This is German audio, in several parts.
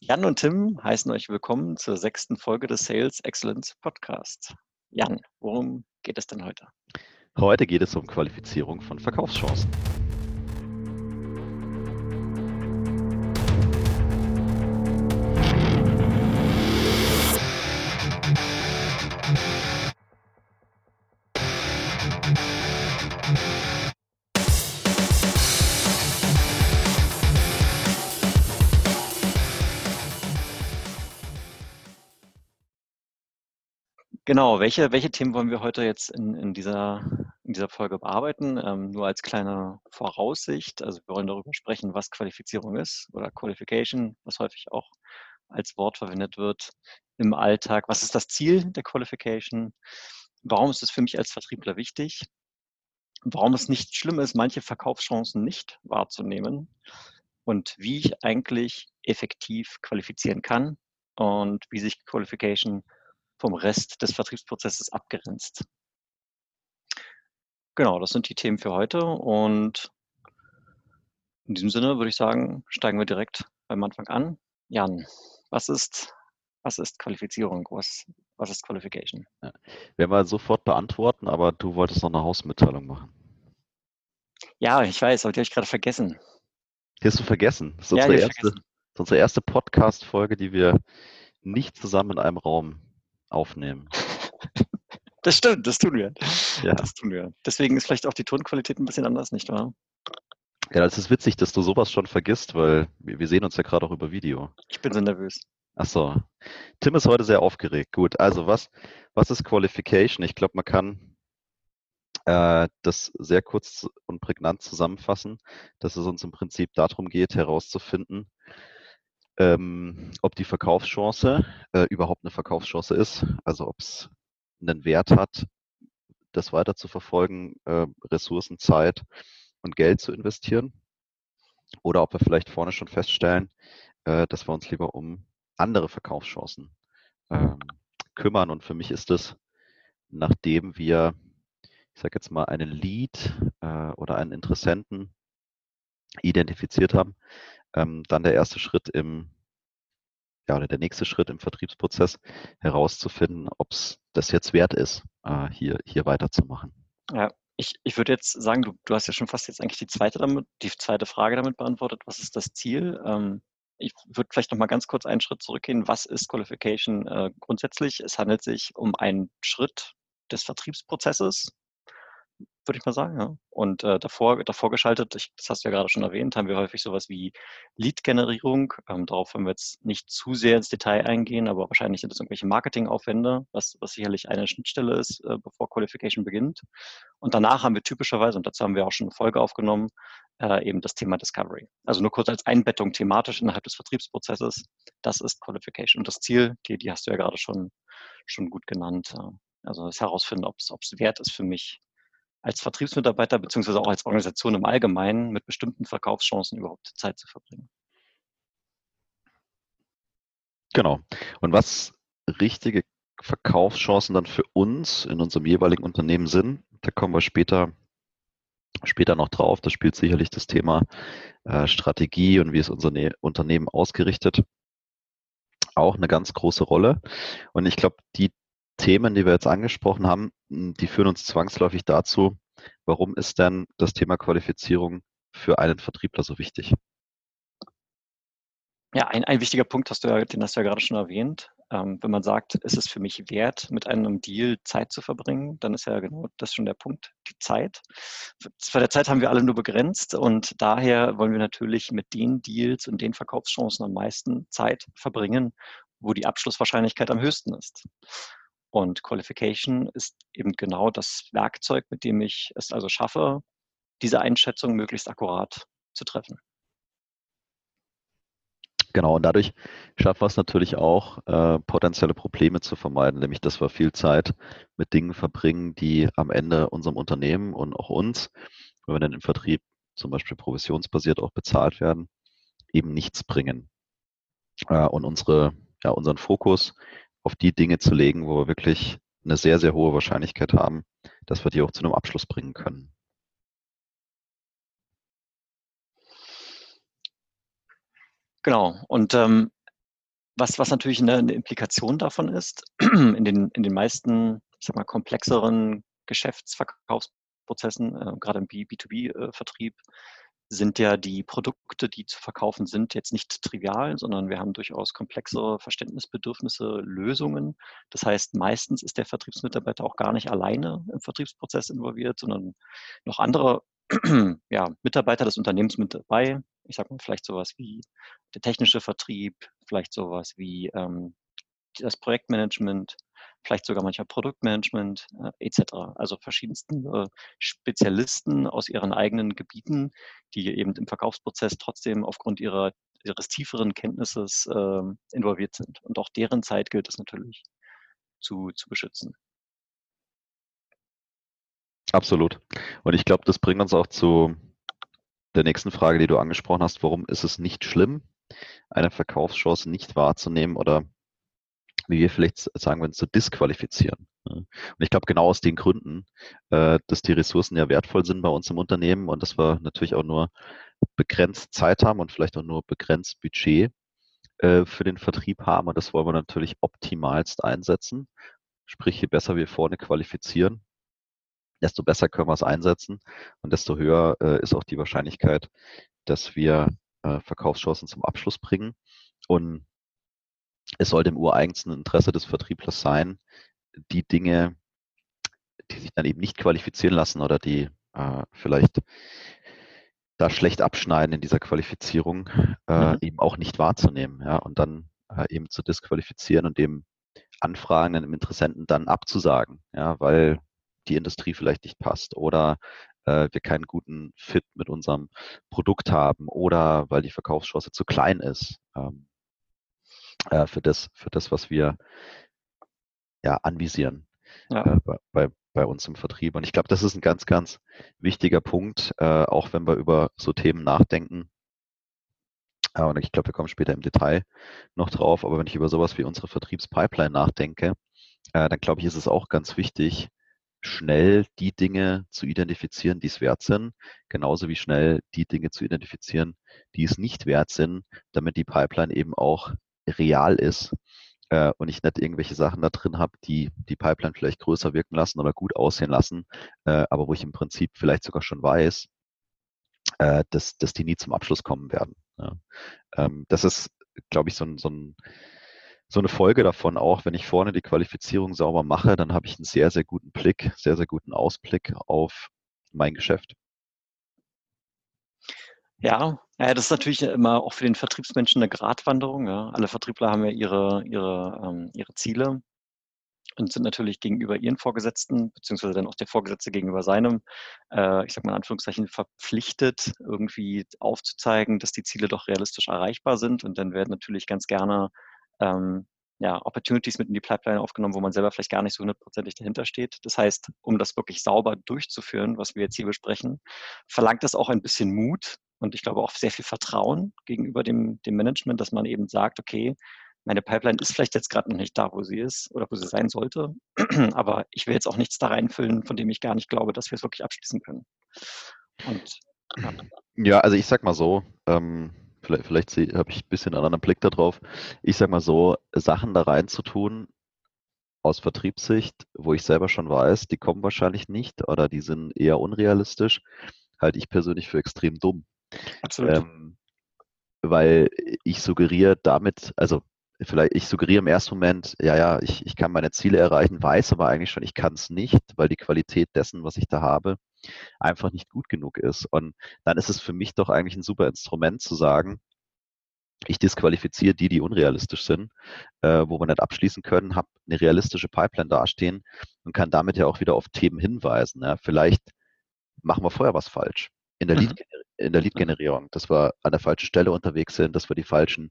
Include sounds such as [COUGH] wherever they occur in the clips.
Jan und Tim heißen euch willkommen zur sechsten Folge des Sales Excellence Podcasts. Jan, worum geht es denn heute? Heute geht es um Qualifizierung von Verkaufschancen. Genau, welche, welche Themen wollen wir heute jetzt in, in, dieser, in dieser Folge bearbeiten? Ähm, nur als kleine Voraussicht. Also wir wollen darüber sprechen, was Qualifizierung ist oder Qualification, was häufig auch als Wort verwendet wird im Alltag. Was ist das Ziel der Qualification? Warum ist es für mich als Vertriebler wichtig? Warum es nicht schlimm ist, manche Verkaufschancen nicht wahrzunehmen und wie ich eigentlich effektiv qualifizieren kann und wie sich Qualification vom Rest des Vertriebsprozesses abgrenzt. Genau, das sind die Themen für heute und in diesem Sinne würde ich sagen, steigen wir direkt beim Anfang an. Jan, was ist, was ist Qualifizierung? Was, was ist Qualification? Ja. Werden wir sofort beantworten, aber du wolltest noch eine Hausmitteilung machen. Ja, ich weiß, aber die habe ich gerade vergessen. Die hast du vergessen? Das ist ja, unsere erste, unsere erste Podcast-Folge, die wir nicht zusammen in einem Raum aufnehmen. [LAUGHS] Das stimmt, das tun wir. Ja. Das tun wir. Deswegen ist vielleicht auch die Tonqualität ein bisschen anders, nicht wahr? Ja, das ist witzig, dass du sowas schon vergisst, weil wir, sehen uns ja gerade auch über Video. Ich bin so nervös. Ach so. Tim ist heute sehr aufgeregt. Gut, also was, was ist Qualification? Ich glaube, man kann äh, das sehr kurz und prägnant zusammenfassen, dass es uns im Prinzip darum geht, herauszufinden, ähm, ob die Verkaufschance äh, überhaupt eine Verkaufschance ist, also ob es einen Wert hat, das weiter zu verfolgen, äh, Ressourcen, Zeit und Geld zu investieren, oder ob wir vielleicht vorne schon feststellen, äh, dass wir uns lieber um andere Verkaufschancen ähm, kümmern. Und für mich ist es, nachdem wir, ich sage jetzt mal, einen Lead äh, oder einen Interessenten identifiziert haben, ähm, dann der erste Schritt im, ja, oder der nächste Schritt im Vertriebsprozess herauszufinden, ob es das jetzt wert ist, äh, hier, hier weiterzumachen. Ja, ich, ich würde jetzt sagen, du, du hast ja schon fast jetzt eigentlich die zweite damit, die zweite Frage damit beantwortet. Was ist das Ziel? Ähm, ich würde vielleicht noch mal ganz kurz einen Schritt zurückgehen. Was ist Qualification äh, grundsätzlich? Es handelt sich um einen Schritt des Vertriebsprozesses, würde ich mal sagen. Ja. Und äh, davor, davor geschaltet, ich, das hast du ja gerade schon erwähnt, haben wir häufig sowas wie Lead-Generierung. Ähm, darauf wollen wir jetzt nicht zu sehr ins Detail eingehen, aber wahrscheinlich sind das irgendwelche Marketingaufwände, was, was sicherlich eine Schnittstelle ist, äh, bevor Qualification beginnt. Und danach haben wir typischerweise, und dazu haben wir auch schon eine Folge aufgenommen, äh, eben das Thema Discovery. Also nur kurz als Einbettung thematisch innerhalb des Vertriebsprozesses, das ist Qualification. Und das Ziel, die, die hast du ja gerade schon, schon gut genannt. Also das herausfinden, ob es wert ist für mich, als Vertriebsmitarbeiter beziehungsweise auch als Organisation im Allgemeinen mit bestimmten Verkaufschancen überhaupt Zeit zu verbringen. Genau. Und was richtige Verkaufschancen dann für uns in unserem jeweiligen Unternehmen sind, da kommen wir später, später noch drauf. Da spielt sicherlich das Thema äh, Strategie und wie ist unser ne Unternehmen ausgerichtet auch eine ganz große Rolle. Und ich glaube, die Themen, die wir jetzt angesprochen haben, die führen uns zwangsläufig dazu, warum ist denn das Thema Qualifizierung für einen Vertriebler so wichtig? Ja, ein, ein wichtiger Punkt, hast du ja, den hast du ja gerade schon erwähnt. Ähm, wenn man sagt, ist es für mich wert, mit einem Deal Zeit zu verbringen, dann ist ja genau das schon der Punkt, die Zeit. Bei der Zeit haben wir alle nur begrenzt und daher wollen wir natürlich mit den Deals und den Verkaufschancen am meisten Zeit verbringen, wo die Abschlusswahrscheinlichkeit am höchsten ist. Und Qualification ist eben genau das Werkzeug, mit dem ich es also schaffe, diese Einschätzung möglichst akkurat zu treffen. Genau, und dadurch schaffen wir es natürlich auch, äh, potenzielle Probleme zu vermeiden, nämlich dass wir viel Zeit mit Dingen verbringen, die am Ende unserem Unternehmen und auch uns, wenn wir dann im Vertrieb zum Beispiel provisionsbasiert auch bezahlt werden, eben nichts bringen. Äh, und unsere, ja, unseren Fokus auf die Dinge zu legen, wo wir wirklich eine sehr, sehr hohe Wahrscheinlichkeit haben, dass wir die auch zu einem Abschluss bringen können. Genau. Und ähm, was, was natürlich eine, eine Implikation davon ist, [CLEARS THROAT] in den, in den meisten, ich sag mal, komplexeren Geschäftsverkaufsprozessen, äh, gerade im B2B-Vertrieb, äh, sind ja die Produkte, die zu verkaufen sind, jetzt nicht trivial, sondern wir haben durchaus komplexere Verständnisbedürfnisse, Lösungen. Das heißt, meistens ist der Vertriebsmitarbeiter auch gar nicht alleine im Vertriebsprozess involviert, sondern noch andere [CLEARS THROAT] ja, Mitarbeiter des Unternehmens mit dabei. Ich sage mal vielleicht sowas wie der technische Vertrieb, vielleicht sowas wie ähm, das Projektmanagement, vielleicht sogar manchmal Produktmanagement äh, etc. Also verschiedensten äh, Spezialisten aus ihren eigenen Gebieten, die eben im Verkaufsprozess trotzdem aufgrund ihrer, ihres tieferen Kenntnisses äh, involviert sind. Und auch deren Zeit gilt es natürlich zu, zu beschützen. Absolut. Und ich glaube, das bringt uns auch zu der nächsten Frage, die du angesprochen hast. Warum ist es nicht schlimm, eine Verkaufschance nicht wahrzunehmen oder wie wir vielleicht sagen würden, zu disqualifizieren. Und ich glaube genau aus den Gründen, äh, dass die Ressourcen ja wertvoll sind bei uns im Unternehmen und dass wir natürlich auch nur begrenzt Zeit haben und vielleicht auch nur begrenzt Budget äh, für den Vertrieb haben. Und das wollen wir natürlich optimalst einsetzen. Sprich, je besser wir vorne qualifizieren, desto besser können wir es einsetzen und desto höher äh, ist auch die Wahrscheinlichkeit, dass wir Verkaufschancen zum Abschluss bringen. Und es sollte im ureigensten Interesse des Vertrieblers sein, die Dinge, die sich dann eben nicht qualifizieren lassen oder die äh, vielleicht da schlecht abschneiden in dieser Qualifizierung, äh, mhm. eben auch nicht wahrzunehmen, ja, und dann äh, eben zu disqualifizieren und dem Anfragenden, dem Interessenten dann abzusagen, ja, weil die Industrie vielleicht nicht passt oder äh, wir keinen guten Fit mit unserem Produkt haben oder weil die Verkaufschance zu klein ist. Ähm, äh, für, das, für das, was wir ja, anvisieren ja. Äh, bei, bei uns im Vertrieb. Und ich glaube, das ist ein ganz, ganz wichtiger Punkt, äh, auch wenn wir über so Themen nachdenken. Äh, und ich glaube, wir kommen später im Detail noch drauf. Aber wenn ich über sowas wie unsere Vertriebspipeline nachdenke, äh, dann glaube ich, ist es auch ganz wichtig, schnell die Dinge zu identifizieren, die es wert sind, genauso wie schnell die Dinge zu identifizieren, die es nicht wert sind, damit die Pipeline eben auch real ist äh, und ich nicht irgendwelche Sachen da drin habe, die die Pipeline vielleicht größer wirken lassen oder gut aussehen lassen, äh, aber wo ich im Prinzip vielleicht sogar schon weiß, äh, dass, dass die nie zum Abschluss kommen werden. Ja. Ähm, das ist, glaube ich, so so ein so eine Folge davon auch, wenn ich vorne die Qualifizierung sauber mache, dann habe ich einen sehr, sehr guten Blick, sehr, sehr guten Ausblick auf mein Geschäft. Ja, ja, das ist natürlich immer auch für den Vertriebsmenschen eine Gratwanderung. Ja. Alle Vertriebler haben ja ihre, ihre, ähm, ihre Ziele und sind natürlich gegenüber ihren Vorgesetzten, beziehungsweise dann auch der Vorgesetzte gegenüber seinem, äh, ich sag mal in Anführungszeichen, verpflichtet, irgendwie aufzuzeigen, dass die Ziele doch realistisch erreichbar sind. Und dann werden natürlich ganz gerne ähm, ja, Opportunities mit in die Pipeline aufgenommen, wo man selber vielleicht gar nicht so hundertprozentig dahinter steht. Das heißt, um das wirklich sauber durchzuführen, was wir jetzt hier besprechen, verlangt das auch ein bisschen Mut, und ich glaube auch sehr viel Vertrauen gegenüber dem, dem Management, dass man eben sagt, okay, meine Pipeline ist vielleicht jetzt gerade noch nicht da, wo sie ist oder wo sie sein sollte, [CLEARS THROAT] aber ich will jetzt auch nichts da reinfüllen, von dem ich gar nicht glaube, dass wir es wirklich abschließen können. Und, ja. ja also ich sag mal so, ähm, vielleicht, vielleicht habe ich ein bisschen einen anderen Blick darauf. Ich sag mal so, Sachen da reinzutun, aus Vertriebssicht, wo ich selber schon weiß, die kommen wahrscheinlich nicht oder die sind eher unrealistisch, halte ich persönlich für extrem dumm. Absolut. Ähm, weil ich suggeriere damit, also vielleicht, ich suggeriere im ersten Moment, ja, ja, ich, ich kann meine Ziele erreichen, weiß aber eigentlich schon, ich kann es nicht, weil die Qualität dessen, was ich da habe, einfach nicht gut genug ist. Und dann ist es für mich doch eigentlich ein super Instrument zu sagen, ich disqualifiziere die, die unrealistisch sind, äh, wo wir nicht abschließen können, habe eine realistische Pipeline dastehen und kann damit ja auch wieder auf Themen hinweisen. Ja. Vielleicht machen wir vorher was falsch in der, mhm. Lead, in der Lead-Generierung, dass wir an der falschen Stelle unterwegs sind, dass wir die falschen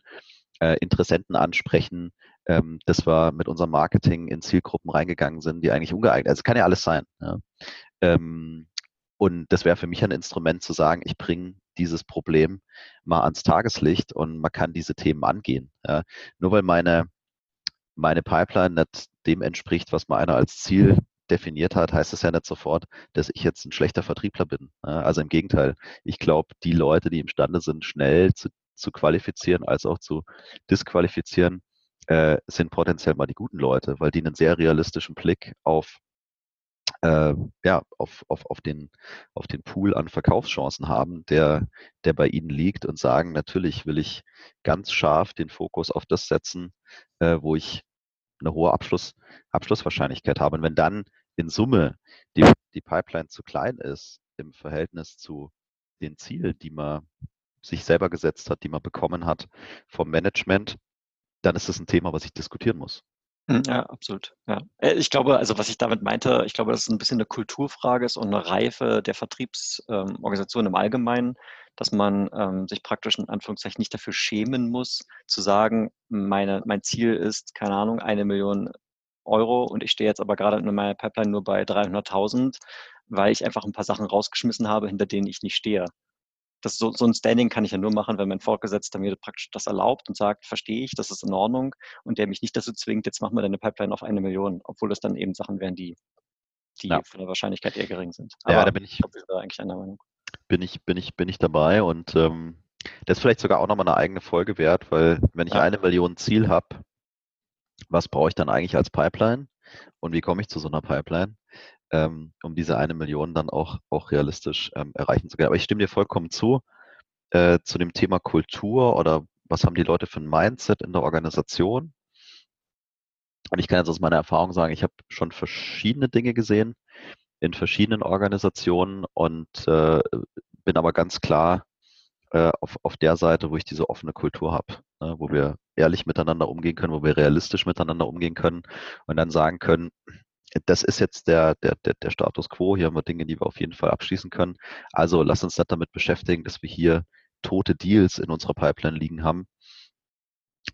äh, Interessenten ansprechen, ähm, dass wir mit unserem Marketing in Zielgruppen reingegangen sind, die eigentlich ungeeignet sind. Also kann ja alles sein. Ja. Ähm, und das wäre für mich ein Instrument zu sagen, ich bringe dieses Problem mal ans Tageslicht und man kann diese Themen angehen. Ja. Nur weil meine, meine Pipeline nicht dem entspricht, was man einer als Ziel definiert hat, heißt es ja nicht sofort, dass ich jetzt ein schlechter Vertriebler bin. Also im Gegenteil. Ich glaube, die Leute, die imstande sind, schnell zu, zu qualifizieren als auch zu disqualifizieren, äh, sind potenziell mal die guten Leute, weil die einen sehr realistischen Blick auf äh, ja, auf, auf, auf, den, auf den Pool an Verkaufschancen haben, der, der bei ihnen liegt und sagen, natürlich will ich ganz scharf den Fokus auf das setzen, äh, wo ich eine hohe Abschluss, Abschlusswahrscheinlichkeit habe. Und wenn dann in Summe die, die Pipeline zu klein ist im Verhältnis zu den Zielen, die man sich selber gesetzt hat, die man bekommen hat vom Management, dann ist das ein Thema, was ich diskutieren muss. Hm, ja, absolut. Ja. Äh, ich glaube, also was ich damit meinte, ich glaube, dass es ein bisschen eine Kulturfrage ist und eine Reife der Vertriebsorganisation ähm, im Allgemeinen, dass man ähm, sich praktisch in Anführungszeichen nicht dafür schämen muss, zu sagen, meine, mein Ziel ist, keine Ahnung, eine Million Euro und ich stehe jetzt aber gerade in meiner Pipeline nur bei 300.000, weil ich einfach ein paar Sachen rausgeschmissen habe, hinter denen ich nicht stehe das so, so ein Standing kann ich ja nur machen, wenn mein Vorgesetzter mir praktisch das erlaubt und sagt, verstehe ich, das ist in Ordnung und der mich nicht dazu zwingt, jetzt machen wir deine Pipeline auf eine Million, obwohl das dann eben Sachen wären, die, die ja. von der Wahrscheinlichkeit eher gering sind. Aber ja, da bin ich, ich glaube, eigentlich einer Meinung. Bin ich, bin ich, bin ich dabei und ähm, das ist vielleicht sogar auch nochmal eine eigene Folge wert, weil wenn ich ja. eine Million Ziel habe, was brauche ich dann eigentlich als Pipeline und wie komme ich zu so einer Pipeline? Ähm, um diese eine Million dann auch, auch realistisch ähm, erreichen zu können. Aber ich stimme dir vollkommen zu, äh, zu dem Thema Kultur oder was haben die Leute für ein Mindset in der Organisation. Und ich kann jetzt aus meiner Erfahrung sagen, ich habe schon verschiedene Dinge gesehen in verschiedenen Organisationen und äh, bin aber ganz klar äh, auf, auf der Seite, wo ich diese offene Kultur habe, ne, wo wir ehrlich miteinander umgehen können, wo wir realistisch miteinander umgehen können und dann sagen können, das ist jetzt der, der, der, der Status quo. Hier haben wir Dinge, die wir auf jeden Fall abschließen können. Also lass uns nicht damit beschäftigen, dass wir hier tote Deals in unserer Pipeline liegen haben,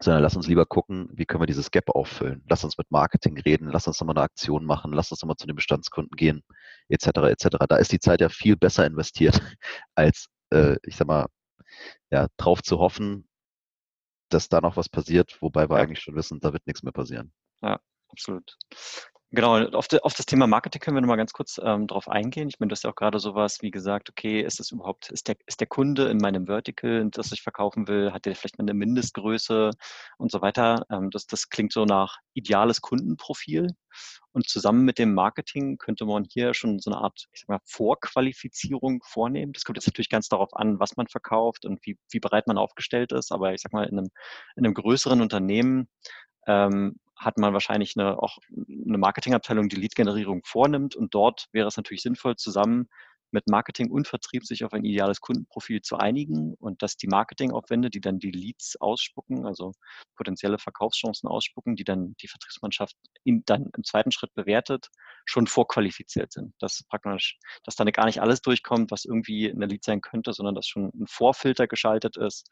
sondern lass uns lieber gucken, wie können wir dieses Gap auffüllen. Lass uns mit Marketing reden, lass uns nochmal eine Aktion machen, lass uns nochmal zu den Bestandskunden gehen, etc. etc. Da ist die Zeit ja viel besser investiert, [LAUGHS] als äh, ich sag mal, ja, drauf zu hoffen, dass da noch was passiert, wobei wir ja. eigentlich schon wissen, da wird nichts mehr passieren. Ja, absolut. Genau, auf, de, auf, das Thema Marketing können wir nochmal ganz kurz ähm, drauf eingehen. Ich meine, du hast ja auch gerade sowas wie gesagt, okay, ist das überhaupt, ist der, ist der Kunde in meinem Vertical, das ich verkaufen will, hat der vielleicht mal eine Mindestgröße und so weiter. Ähm, das, das klingt so nach ideales Kundenprofil. Und zusammen mit dem Marketing könnte man hier schon so eine Art, ich sag mal, Vorqualifizierung vornehmen. Das kommt jetzt natürlich ganz darauf an, was man verkauft und wie, wie bereit man aufgestellt ist. Aber ich sag mal, in einem, in einem größeren Unternehmen ähm, hat man wahrscheinlich eine, auch eine Marketingabteilung, die Lead-Generierung vornimmt. Und dort wäre es natürlich sinnvoll, zusammen mit Marketing und Vertrieb sich auf ein ideales Kundenprofil zu einigen und dass die Marketingaufwände, die dann die Leads ausspucken, also potenzielle Verkaufschancen ausspucken, die dann die Vertriebsmannschaft in, dann im zweiten Schritt bewertet, schon vorqualifiziert sind. Dass praktisch, dass dann gar nicht alles durchkommt, was irgendwie in der Lead sein könnte, sondern dass schon ein Vorfilter geschaltet ist.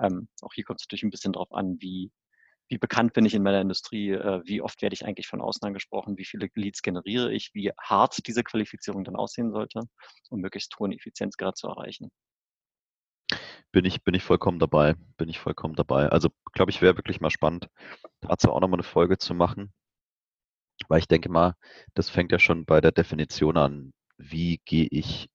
Ähm, auch hier kommt es natürlich ein bisschen darauf an, wie wie bekannt bin ich in meiner Industrie, äh, wie oft werde ich eigentlich von außen angesprochen, wie viele Leads generiere ich, wie hart diese Qualifizierung dann aussehen sollte, um möglichst hohen Effizienzgrad zu erreichen. Bin ich, bin ich vollkommen dabei, bin ich vollkommen dabei. Also glaube ich, wäre wirklich mal spannend, dazu auch nochmal eine Folge zu machen, weil ich denke mal, das fängt ja schon bei der Definition an, wie gehe ich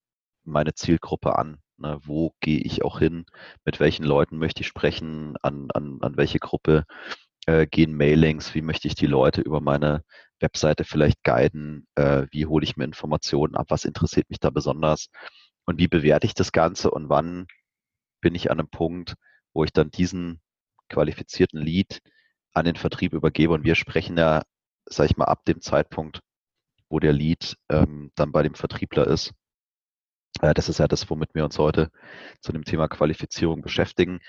meine Zielgruppe an? Ne, wo gehe ich auch hin? Mit welchen Leuten möchte ich sprechen? An, an, an welche Gruppe äh, gehen Mailings, wie möchte ich die Leute über meine Webseite vielleicht guiden, äh, wie hole ich mir Informationen ab, was interessiert mich da besonders und wie bewerte ich das Ganze und wann bin ich an einem Punkt, wo ich dann diesen qualifizierten Lead an den Vertrieb übergebe und wir sprechen ja, sag ich mal, ab dem Zeitpunkt, wo der Lead ähm, dann bei dem Vertriebler ist. Äh, das ist ja das, womit wir uns heute zu dem Thema Qualifizierung beschäftigen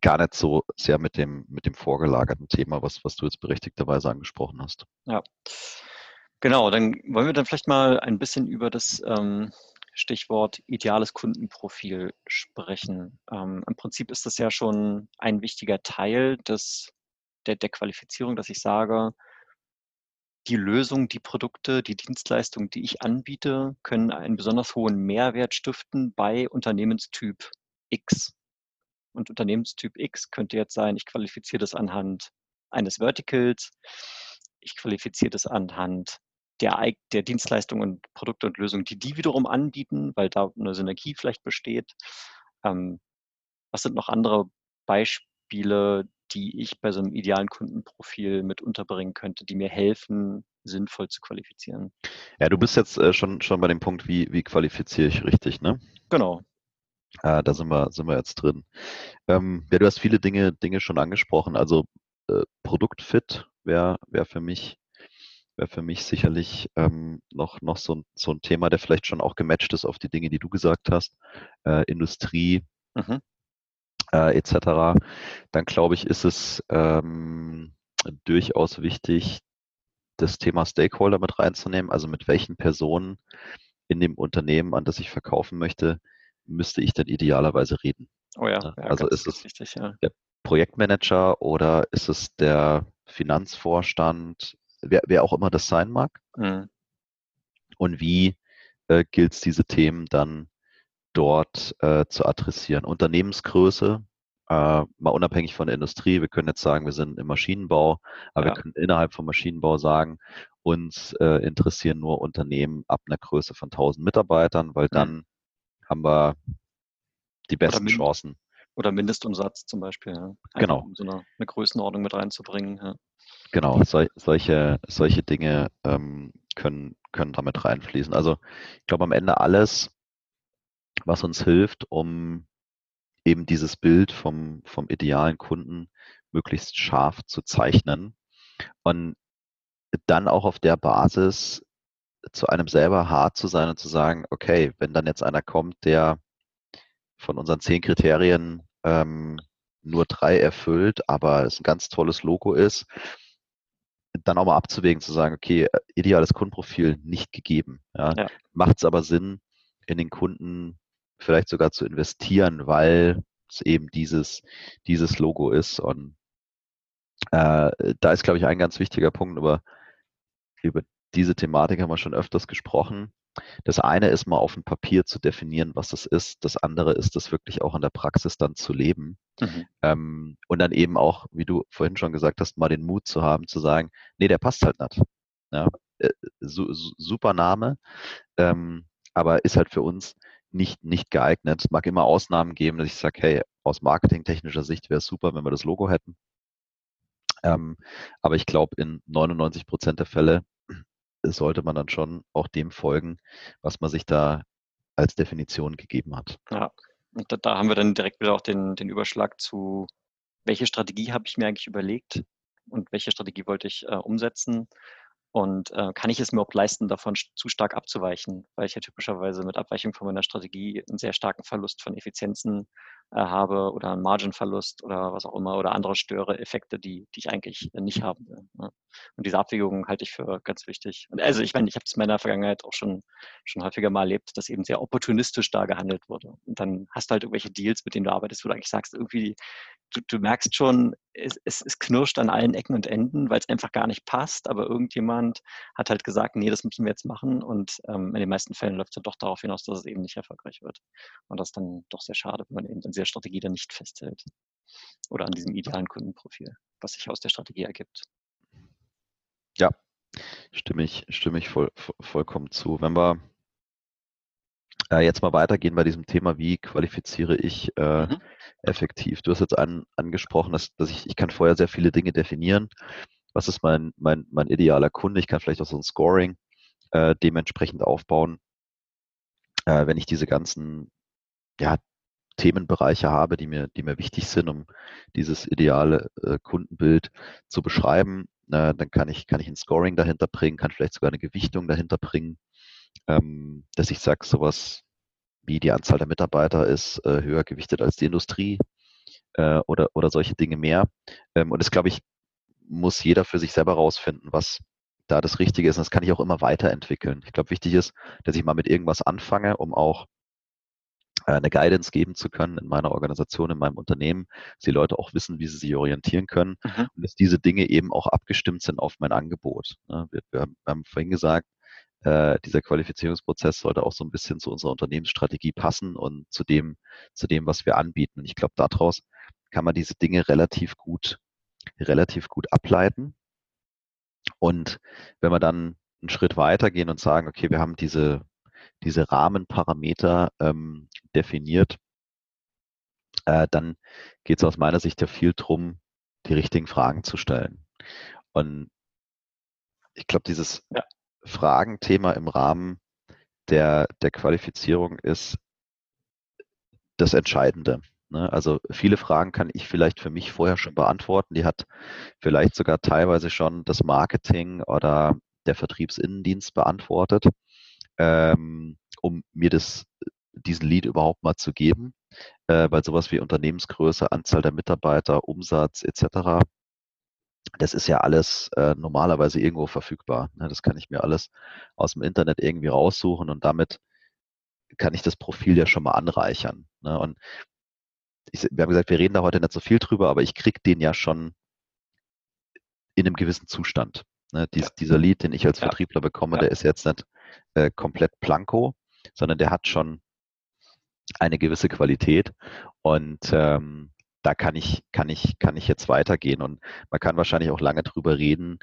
gar nicht so sehr mit dem, mit dem vorgelagerten Thema, was, was du jetzt berechtigterweise angesprochen hast. Ja, genau. Dann wollen wir dann vielleicht mal ein bisschen über das ähm, Stichwort ideales Kundenprofil sprechen. Ähm, Im Prinzip ist das ja schon ein wichtiger Teil des, der, der Qualifizierung, dass ich sage, die Lösung, die Produkte, die Dienstleistungen, die ich anbiete, können einen besonders hohen Mehrwert stiften bei Unternehmenstyp X. Und Unternehmenstyp X könnte jetzt sein, ich qualifiziere das anhand eines Verticals, ich qualifiziere das anhand der, der Dienstleistungen und Produkte und Lösungen, die die wiederum anbieten, weil da eine Synergie vielleicht besteht. Ähm, was sind noch andere Beispiele, die ich bei so einem idealen Kundenprofil mit unterbringen könnte, die mir helfen, sinnvoll zu qualifizieren. Ja, du bist jetzt äh, schon, schon bei dem Punkt, wie, wie qualifiziere ich richtig, ne? Genau. Äh, da sind wir, sind wir jetzt drin. Ähm, ja, du hast viele Dinge, Dinge schon angesprochen. Also äh, Produktfit wäre wär für mich wäre für mich sicherlich ähm, noch, noch so, ein, so ein Thema, der vielleicht schon auch gematcht ist auf die Dinge, die du gesagt hast. Äh, Industrie, mhm äh, etc., dann glaube ich, ist es ähm, durchaus wichtig, das Thema Stakeholder mit reinzunehmen. Also mit welchen Personen in dem Unternehmen, an das ich verkaufen möchte, müsste ich denn idealerweise reden. Oh ja, ja also ist es wichtig, ja. der Projektmanager oder ist es der Finanzvorstand, wer, wer auch immer das sein mag? Mhm. Und wie äh, gilt es, diese Themen dann dort äh, zu adressieren. Unternehmensgröße, äh, mal unabhängig von der Industrie. Wir können jetzt sagen, wir sind im Maschinenbau, aber ja. wir können innerhalb vom Maschinenbau sagen, uns äh, interessieren nur Unternehmen ab einer Größe von 1000 Mitarbeitern, weil dann mhm. Haben wir die besten oder Chancen. Oder Mindestumsatz zum Beispiel. Ja. genau. Um so eine, eine, Größenordnung mit reinzubringen. Ja. Genau, sol solche, solche Dinge ähm, können, können damit reinfließen. Also ich glaube am Ende alles, was uns hilft, um eben dieses Bild vom, vom idealen Kunden möglichst scharf zu zeichnen und dann auch auf der Basis zu einem selber hart zu sein und zu sagen, okay, wenn dann jetzt einer kommt, der von unseren zehn Kriterien ähm, nur drei erfüllt, aber es ein ganz tolles Logo ist, dann auch mal abzuwägen, zu sagen, okay, ideales Kundenprofil nicht gegeben. Ja. ja. Macht es aber Sinn, in den Kunden vielleicht sogar zu investieren, weil es eben dieses, dieses Logo ist. Und äh, da ist, glaube ich, ein ganz wichtiger Punkt, über, über diese Thematik haben wir schon öfters gesprochen. Das eine ist mal auf dem Papier zu definieren, was das ist. Das andere ist, das wirklich auch in der Praxis dann zu leben. Mhm. Ähm, und dann eben auch, wie du vorhin schon gesagt hast, mal den Mut zu haben, zu sagen, nee, der passt halt nicht. Ja, äh, su super Name, ähm, aber ist halt für uns nicht, nicht geeignet. Es mag immer Ausnahmen geben, dass ich sage, hey, aus marketingtechnischer Sicht wäre es super, wenn wir das Logo hätten. Ähm, aber ich glaube, in 99 Prozent der Fälle sollte man dann schon auch dem folgen, was man sich da als Definition gegeben hat. Ja, und da, da haben wir dann direkt wieder auch den, den Überschlag zu, welche Strategie habe ich mir eigentlich überlegt und welche Strategie wollte ich äh, umsetzen und äh, kann ich es mir auch leisten, davon zu stark abzuweichen, weil ich ja typischerweise mit Abweichung von meiner Strategie einen sehr starken Verlust von Effizienzen äh, habe oder einen Margenverlust oder was auch immer oder andere Störe-Effekte, die, die ich eigentlich nicht haben will. Ne? Und diese Abwägung halte ich für ganz wichtig. Und also ich meine, ich habe es in meiner Vergangenheit auch schon, schon häufiger mal erlebt, dass eben sehr opportunistisch da gehandelt wurde. Und dann hast du halt irgendwelche Deals, mit denen du arbeitest, wo du eigentlich sagst, irgendwie, du, du merkst schon, es, es, es knirscht an allen Ecken und Enden, weil es einfach gar nicht passt, aber irgendjemand hat halt gesagt, nee, das müssen wir jetzt machen und ähm, in den meisten Fällen läuft es doch darauf hinaus, dass es eben nicht erfolgreich wird. Und das ist dann doch sehr schade, wenn man eben an dieser Strategie dann nicht festhält oder an diesem idealen Kundenprofil, was sich aus der Strategie ergibt. Ja, stimme ich, stimme ich voll, vollkommen zu. Wenn wir äh, jetzt mal weitergehen bei diesem Thema, wie qualifiziere ich äh, mhm. effektiv? Du hast jetzt an, angesprochen, dass, dass ich, ich kann vorher sehr viele Dinge definieren. Was ist mein, mein, mein idealer Kunde? Ich kann vielleicht auch so ein Scoring äh, dementsprechend aufbauen. Äh, wenn ich diese ganzen ja, Themenbereiche habe, die mir, die mir wichtig sind, um dieses ideale äh, Kundenbild zu beschreiben, äh, dann kann ich, kann ich ein Scoring dahinter bringen, kann vielleicht sogar eine Gewichtung dahinter bringen, ähm, dass ich sage, sowas wie die Anzahl der Mitarbeiter ist äh, höher gewichtet als die Industrie äh, oder, oder solche Dinge mehr. Ähm, und das, glaube ich, muss jeder für sich selber rausfinden, was da das Richtige ist. Und das kann ich auch immer weiterentwickeln. Ich glaube, wichtig ist, dass ich mal mit irgendwas anfange, um auch eine Guidance geben zu können in meiner Organisation, in meinem Unternehmen, dass die Leute auch wissen, wie sie sich orientieren können mhm. und dass diese Dinge eben auch abgestimmt sind auf mein Angebot. Ne? Wir, wir haben vorhin gesagt, äh, dieser Qualifizierungsprozess sollte auch so ein bisschen zu unserer Unternehmensstrategie passen und zu dem, zu dem, was wir anbieten. Und ich glaube, daraus kann man diese Dinge relativ gut, relativ gut ableiten. Und wenn wir dann einen Schritt weiter gehen und sagen, okay, wir haben diese, diese Rahmenparameter ähm, definiert, äh, dann geht es aus meiner Sicht ja viel drum, die richtigen Fragen zu stellen. Und ich glaube, dieses ja. Fragenthema im Rahmen der, der Qualifizierung ist das Entscheidende. Ne? Also viele Fragen kann ich vielleicht für mich vorher schon beantworten. Die hat vielleicht sogar teilweise schon das Marketing oder der Vertriebsinnendienst beantwortet, ähm, um mir das, diesen Lead überhaupt mal zu geben, äh, weil sowas wie Unternehmensgröße, Anzahl der Mitarbeiter, Umsatz etc das ist ja alles äh, normalerweise irgendwo verfügbar. Ne? Das kann ich mir alles aus dem Internet irgendwie raussuchen und damit kann ich das Profil ja schon mal anreichern. Ne? Und ich, wir haben gesagt, wir reden da heute nicht so viel drüber, aber ich kriege den ja schon in einem gewissen Zustand. Ne? Dies, ja. Dieser Lead, den ich als. Vertriebler bekomme, ja. der ist jetzt nicht äh, komplett blanko, sondern der hat schon eine gewisse Qualität. Und ähm, da kann ich, kann ich, kann ich jetzt weitergehen. Und man kann wahrscheinlich auch lange drüber reden,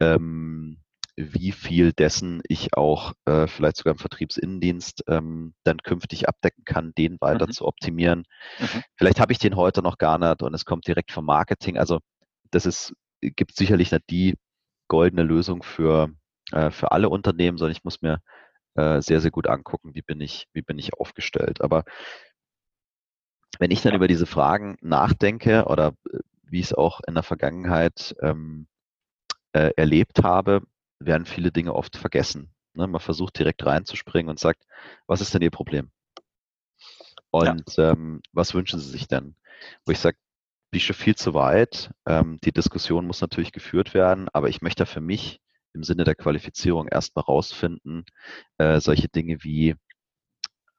ähm, wie viel dessen ich auch äh, vielleicht sogar im Vertriebsinnendienst ähm, dann künftig abdecken kann, den weiter mhm. zu optimieren. Mhm. Vielleicht habe ich den heute noch gar nicht und es kommt direkt vom Marketing. Also das ist, gibt sicherlich nicht die goldene Lösung für, äh, für alle Unternehmen, sondern ich muss mir äh, sehr, sehr gut angucken, wie bin ich, wie bin ich aufgestellt. Aber wenn ich dann über diese Fragen nachdenke oder äh, wie ich es auch in der Vergangenheit ähm, äh, erlebt habe, werden viele Dinge oft vergessen. Ne? Man versucht direkt reinzuspringen und sagt, was ist denn Ihr Problem? Und ja. ähm, was wünschen Sie sich denn? Wo ich sage, bin schon viel zu weit. Ähm, die Diskussion muss natürlich geführt werden, aber ich möchte für mich im Sinne der Qualifizierung erstmal rausfinden, äh, solche Dinge wie,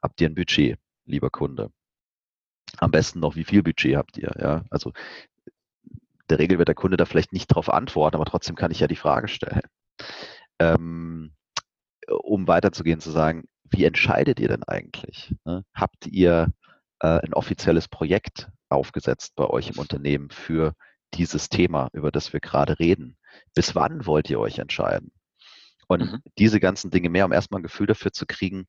habt ihr ein Budget, lieber Kunde? Am besten noch, wie viel Budget habt ihr? Ja, also der Regel wird der Kunde da vielleicht nicht darauf antworten, aber trotzdem kann ich ja die Frage stellen. Ähm, um weiterzugehen, zu sagen, wie entscheidet ihr denn eigentlich? Ne? Habt ihr äh, ein offizielles Projekt aufgesetzt bei euch im Unternehmen für dieses Thema, über das wir gerade reden? Bis wann wollt ihr euch entscheiden? Und mhm. diese ganzen Dinge mehr, um erstmal ein Gefühl dafür zu kriegen,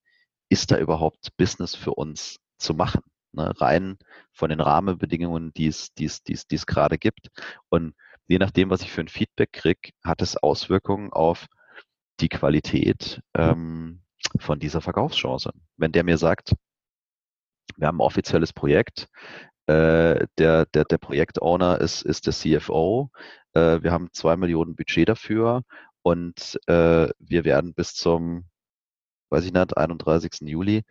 ist da überhaupt Business für uns zu machen? ne, rein von den Rahmenbedingungen, die es, die es, die es, die es gerade gibt. Und je nachdem, was ich für ein Feedback kriege, hat es Auswirkungen auf die Qualität ähm, von dieser Verkaufschance. Wenn der mir sagt, wir haben ein offizielles Projekt, äh, der, der, der Projektowner ist, ist der CFO, äh, wir haben zwei Millionen Budget dafür und äh, wir werden bis zum, weiß ich nicht, 31. Juli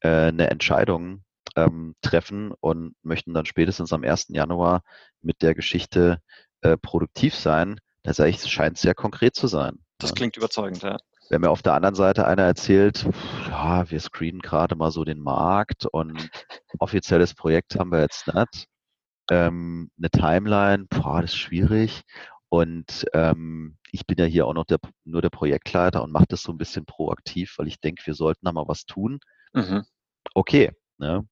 äh, eine Entscheidung ähm, treffen und möchten dann spätestens am 1. Januar mit der Geschichte äh, produktiv sein. Da sage ich, es scheint sehr konkret zu sein. Das klingt überzeugend, ja. Wenn mir auf der anderen Seite einer erzählt, ja, wir screenen gerade mal so den Markt und offizielles Projekt haben wir jetzt nicht. Ähm, eine Timeline, boah, das ist schwierig. Und ähm, ich bin ja hier auch noch der, nur der Projektleiter und mache das so ein bisschen proaktiv, weil ich denke, wir sollten da mal was tun. Mhm. Okay, ne?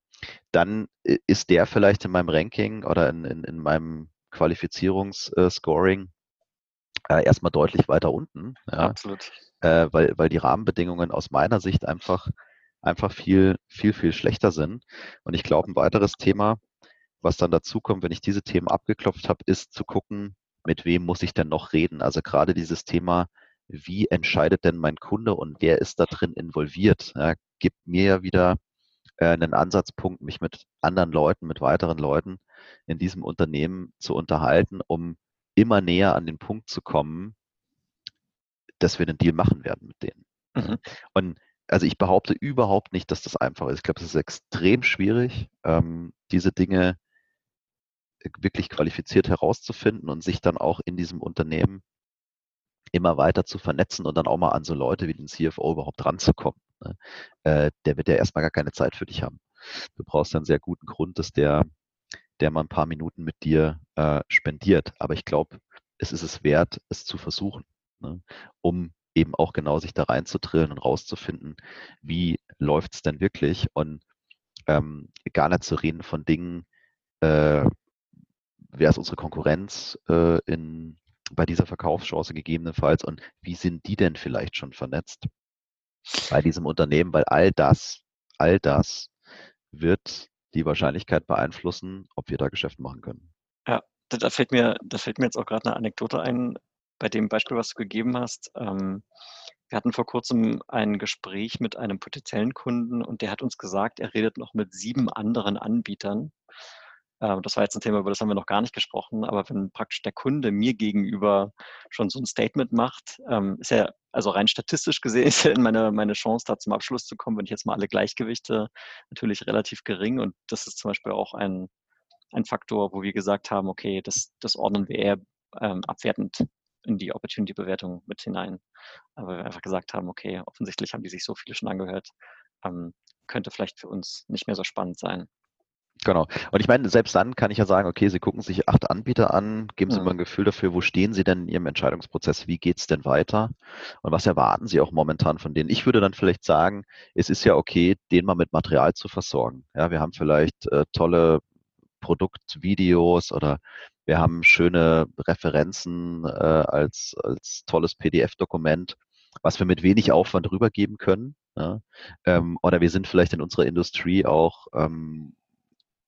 dann ist der vielleicht in meinem Ranking oder in, in, in meinem Qualifizierungsscoring äh, erstmal deutlich weiter unten. Ja, Absolut. Äh, weil, weil die Rahmenbedingungen aus meiner Sicht einfach, einfach viel, viel, viel schlechter sind. Und ich glaube, ein weiteres Thema, was dann dazu kommt, wenn ich diese Themen abgeklopft habe, ist zu gucken, mit wem muss ich denn noch reden? Also gerade dieses Thema, wie entscheidet denn mein Kunde und wer ist da drin involviert? Ja, gibt mir ja wieder äh, einen Ansatzpunkt, mich mit anderen Leuten, mit weiteren Leuten in diesem Unternehmen zu unterhalten, um immer näher an den Punkt zu kommen, dass wir einen Deal machen werden mit denen. Mhm. Und also ich behaupte überhaupt nicht, dass das einfach ist. Ich glaube, es ist extrem schwierig, ähm, diese Dinge wirklich qualifiziert herauszufinden und sich dann auch in diesem Unternehmen immer weiter zu vernetzen und dann auch mal an so Leute wie den CFO überhaupt ranzukommen. Ne? Äh, der wird ja erstmal gar keine Zeit für dich haben. Du brauchst einen sehr guten Grund, dass der, der mal ein paar Minuten mit dir äh, spendiert. Aber ich glaube, es ist es wert, es zu versuchen, ne? um eben auch genau sich da reinzudrillen und rauszufinden, wie läuft es denn wirklich und ähm, gar nicht zu reden von Dingen, äh, wer ist unsere Konkurrenz äh, in, bei dieser Verkaufschance gegebenenfalls und wie sind die denn vielleicht schon vernetzt? bei diesem Unternehmen, weil all das, all das wird die Wahrscheinlichkeit beeinflussen, ob wir da Geschäft machen können. Ja, da, fällt mir, da fällt mir jetzt auch gerade eine Anekdote ein, bei dem Beispiel, was du gegeben hast. Ähm, wir hatten vor kurzem ein Gespräch mit einem potenziellen Kunden und der hat uns gesagt, er redet noch mit sieben anderen Anbietern. Ähm, das war jetzt ein Thema, über das haben wir noch gar nicht gesprochen, aber wenn praktisch der Kunde mir gegenüber schon so ein Statement macht, ähm, ist ja, also rein statistisch gesehen, [LAUGHS] ist ja meine, meine Chance, da zum Abschluss zu kommen, wenn ich jetzt mal alle Gleichgewichte, natürlich relativ gering. Und das ist zum Beispiel auch ein, ein Faktor, wo wir gesagt haben, okay, das, das ordnen wir eher ähm, abwertend in die Opportunity-Bewertung mit hinein. Aber wir einfach gesagt haben, okay, offensichtlich haben die sich so viele schon angehört, ähm, könnte vielleicht für uns nicht mehr so spannend sein. Genau. Und ich meine, selbst dann kann ich ja sagen, okay, Sie gucken sich acht Anbieter an, geben Sie ja. mal ein Gefühl dafür, wo stehen Sie denn in Ihrem Entscheidungsprozess, wie geht es denn weiter und was erwarten Sie auch momentan von denen? Ich würde dann vielleicht sagen, es ist ja okay, den mal mit Material zu versorgen. Ja, wir haben vielleicht äh, tolle Produktvideos oder wir haben schöne Referenzen äh, als, als tolles PDF-Dokument, was wir mit wenig Aufwand rübergeben können. Ja? Ähm, oder wir sind vielleicht in unserer Industrie auch ähm,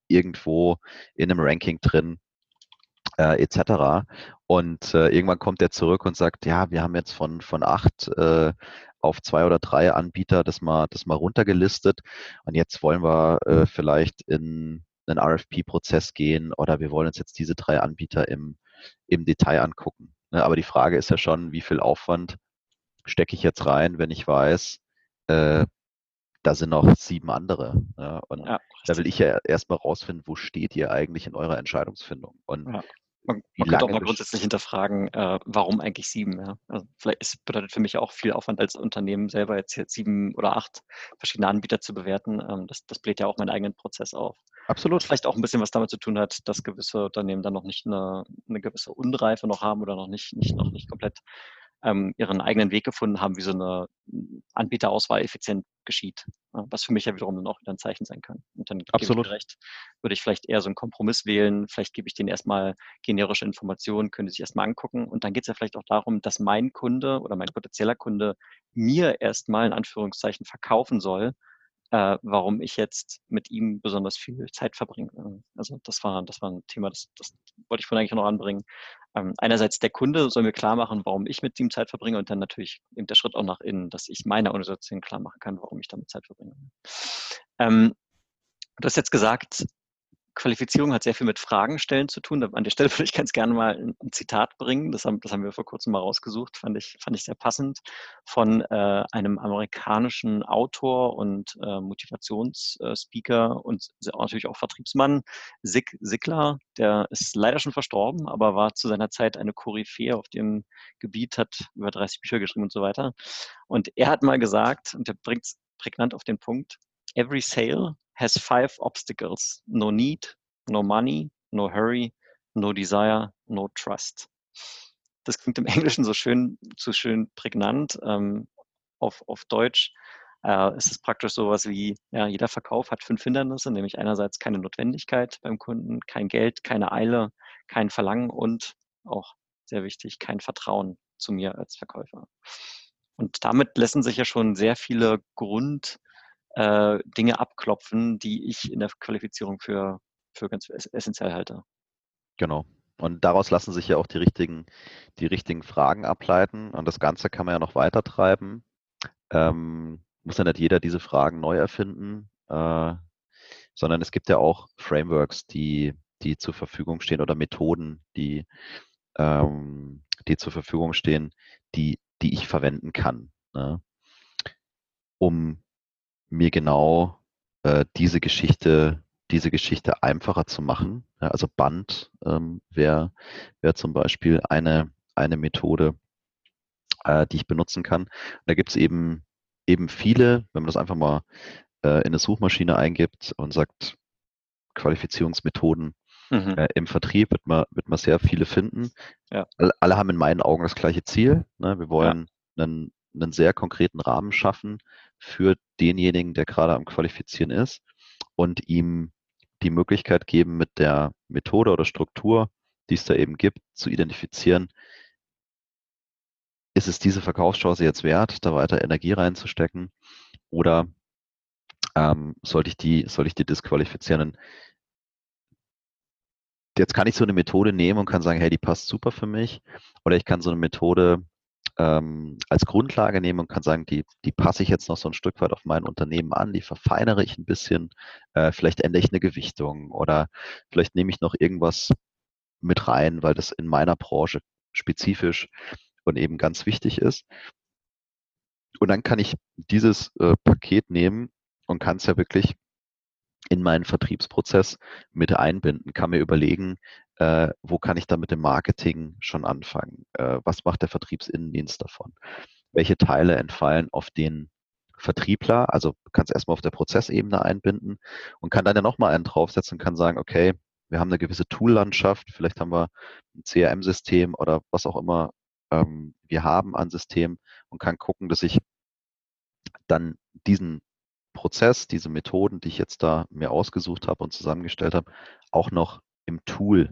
irgendwo in einem Ranking drin, äh, etc. Und äh, irgendwann kommt er zurück und sagt, ja, wir haben jetzt von, von acht äh, auf zwei oder drei Anbieter das mal, das mal runtergelistet und jetzt wollen wir äh, vielleicht in einen RFP-Prozess gehen oder wir wollen uns jetzt diese drei Anbieter im, im Detail angucken. Ne? Aber die Frage ist ja schon, wie viel Aufwand stecke ich jetzt rein, wenn ich weiß, äh, da sind noch sieben andere. Ja, und ja, da will ich ja erstmal rausfinden, wo steht ihr eigentlich in eurer Entscheidungsfindung? Und ja. Man, man könnte auch mal grundsätzlich hinterfragen, äh, warum eigentlich sieben? Ja? Also vielleicht ist, bedeutet für mich auch viel Aufwand als Unternehmen selber jetzt, jetzt sieben oder acht verschiedene Anbieter zu bewerten. Ähm, das, das bläht ja auch meinen eigenen Prozess auf. Absolut. Vielleicht auch ein bisschen was damit zu tun hat, dass gewisse Unternehmen dann noch nicht eine, eine gewisse Unreife noch haben oder noch nicht, nicht, noch nicht komplett ähm, ihren eigenen Weg gefunden haben, wie so eine Anbieterauswahl effizient geschieht. Was für mich ja wiederum dann auch wieder ein Zeichen sein kann. Und dann Absolut. gebe ich recht, würde ich vielleicht eher so einen Kompromiss wählen. Vielleicht gebe ich denen erstmal generische Informationen, können die sich erstmal angucken. Und dann geht es ja vielleicht auch darum, dass mein Kunde oder mein potenzieller Kunde mir erstmal in Anführungszeichen verkaufen soll, äh, warum ich jetzt mit ihm besonders viel Zeit verbringe. Also das war, das war ein Thema, das, das wollte ich vorhin eigentlich noch anbringen. Ähm, einerseits der Kunde soll mir klar machen, warum ich mit ihm Zeit verbringe und dann natürlich eben der Schritt auch nach innen, dass ich meiner Organisation klar machen kann, warum ich damit Zeit verbringe. Ähm, du hast jetzt gesagt, Qualifizierung hat sehr viel mit Fragen stellen zu tun. An der Stelle [LAUGHS] würde ich ganz gerne mal ein Zitat bringen. Das haben, das haben wir vor kurzem mal rausgesucht, fand ich, fand ich sehr passend, von äh, einem amerikanischen Autor und äh, Motivationsspeaker und natürlich auch Vertriebsmann, Sig Sigler. Der ist leider schon verstorben, aber war zu seiner Zeit eine Koryphäe auf dem Gebiet, hat über 30 Bücher geschrieben und so weiter. Und er hat mal gesagt, und er bringt es prägnant auf den Punkt, every sale has five obstacles. No need, no money, no hurry, no desire, no trust. Das klingt im [LAUGHS] Englischen so schön, so schön prägnant. Ähm, auf, auf Deutsch äh, ist es praktisch sowas wie, ja, jeder Verkauf hat fünf Hindernisse, nämlich einerseits keine Notwendigkeit beim Kunden, kein Geld, keine Eile, kein Verlangen und auch sehr wichtig, kein Vertrauen zu mir als Verkäufer. Und damit lassen sich ja schon sehr viele Grund, äh, Dinge abklopfen, die ich in der Qualifizierung für, für ganz essentiell halte. Genau. Und daraus lassen sich ja auch die richtigen, die richtigen Fragen ableiten. Und das Ganze kann man ja noch weiter treiben. Ähm, muss ja nicht jeder diese Fragen neu erfinden, äh, sondern es gibt ja auch Frameworks, die, die zur Verfügung stehen oder Methoden, die, ähm, die zur Verfügung stehen, die, die ich verwenden kann, ne? um mir genau äh, diese Geschichte, diese Geschichte einfacher zu machen. Ja, also Band ähm, wäre wär zum Beispiel eine, eine Methode, äh, die ich benutzen kann. Da gibt es eben, eben viele, wenn man das einfach mal äh, in eine Suchmaschine eingibt und sagt, Qualifizierungsmethoden mhm. äh, im Vertrieb wird man, wird man sehr viele finden. Ja. Alle, alle, haben in meinen Augen das gleiche Ziel. Ne? Wir wollen ja. einen, einen sehr konkreten Rahmen schaffen, für denjenigen, der gerade am Qualifizieren ist und ihm die Möglichkeit geben, mit der Methode oder Struktur, die es da eben gibt, zu identifizieren, ist es diese Verkaufschance jetzt wert, da weiter Energie reinzustecken oder ähm, sollte ich die, soll ich die disqualifizieren? jetzt kann ich so eine Methode nehmen und kann sagen, hey, die passt super für mich. Oder ich kann so eine Methode ähm, als Grundlage nehmen und kann sagen, die, die passe ich jetzt noch so ein Stück weit auf mein Unternehmen an, die verfeinere ich ein bisschen, äh, vielleicht ändere ich eine Gewichtung oder vielleicht nehme ich noch irgendwas mit rein, weil das in meiner Branche spezifisch und eben ganz wichtig ist. Und dann kann ich dieses äh, Paket nehmen und kann es ja wirklich in meinen Vertriebsprozess mit einbinden, kann mir überlegen, äh, wo kann ich da mit dem Marketing schon anfangen? Äh, was macht der Vertriebsinnendienst davon? Welche Teile entfallen auf den Vertriebler? Also kann es erstmal auf der Prozessebene einbinden und kann dann ja nochmal einen draufsetzen und kann sagen, okay, wir haben eine gewisse Toollandschaft, vielleicht haben wir ein CRM-System oder was auch immer ähm, wir haben an System und kann gucken, dass ich dann diesen Prozess, diese Methoden, die ich jetzt da mir ausgesucht habe und zusammengestellt habe, auch noch im Tool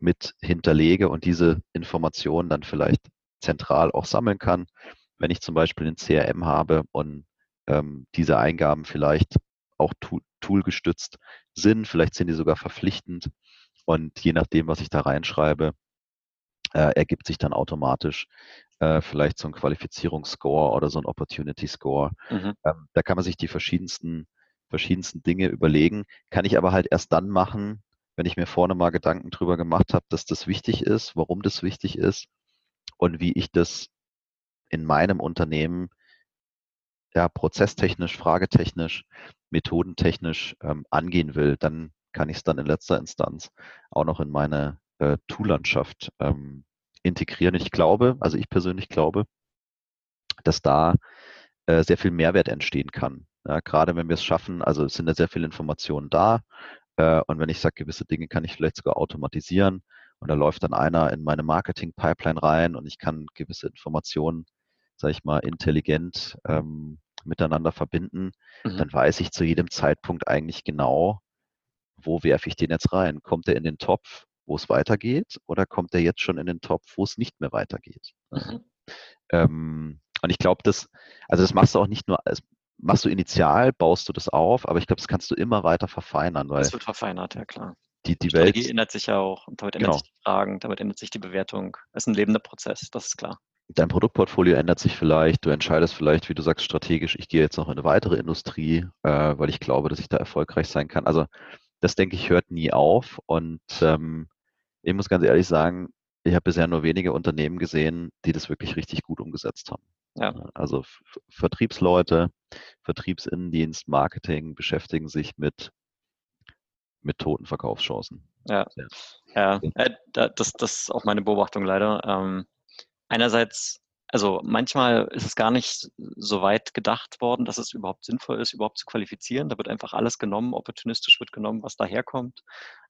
mit hinterlege und diese Informationen dann vielleicht zentral auch sammeln kann. Wenn ich zum Beispiel ein CRM habe und ähm, diese Eingaben vielleicht auch toolgestützt sind, vielleicht sind die sogar verpflichtend und je nachdem, was ich da reinschreibe, äh, ergibt sich dann automatisch äh, vielleicht so ein Qualifizierungsscore oder so ein Opportunity Score. Mhm. Ähm, da kann man sich die verschiedensten, verschiedensten Dinge überlegen. Kann ich aber halt erst dann machen, wenn ich mir vorne mal Gedanken drüber gemacht habe, dass das wichtig ist, warum das wichtig ist und wie ich das in meinem Unternehmen ja, prozesstechnisch, fragetechnisch, methodentechnisch ähm, angehen will, dann kann ich es dann in letzter Instanz auch noch in meine äh, Tool-Landschaft ähm, integrieren. Ich glaube, also ich persönlich glaube, dass da äh, sehr viel Mehrwert entstehen kann. Ja, gerade wenn wir es schaffen, also es sind ja sehr viele Informationen da. Äh, und wenn ich sage, gewisse Dinge kann ich vielleicht sogar automatisieren und da läuft dann einer in meine Marketing-Pipeline rein und ich kann gewisse Informationen, sage ich mal, intelligent ähm, miteinander verbinden, mhm. dann weiß ich zu jedem Zeitpunkt eigentlich genau, wo werfe ich den jetzt rein? Kommt er in den Topf wo es weitergeht, oder kommt er jetzt schon in den Topf, wo es nicht mehr weitergeht? Mhm. Ähm, und ich glaube, das, also das machst du auch nicht nur, das machst du initial, baust du das auf, aber ich glaube, das kannst du immer weiter verfeinern. Weil das wird verfeinert, ja klar. Die, die, Welt ändert sich ja auch, und damit ändern genau. sich die Fragen, damit ändert sich die Bewertung. Es ist ein lebender Prozess, das ist klar. Dein Produktportfolio ändert sich vielleicht, du entscheidest vielleicht, wie du sagst, strategisch, ich gehe jetzt noch in eine weitere Industrie, äh, weil ich glaube, dass ich da erfolgreich sein kann. Also das denke ich, hört nie auf. Und ähm, ich muss ganz ehrlich sagen, ich habe bisher nur wenige Unternehmen gesehen, die das wirklich richtig gut umgesetzt haben. Ja. Also Vertriebsleute, Vertriebsinnendienst, Marketing beschäftigen sich mit, mit toten Verkaufschancen. Ja, ja. ja. Äh, das, das ist auch meine Beobachtung leider. Ähm, einerseits also manchmal ist es gar nicht so weit gedacht worden, dass es überhaupt sinnvoll ist, überhaupt zu qualifizieren. Da wird einfach alles genommen, opportunistisch wird genommen, was daherkommt.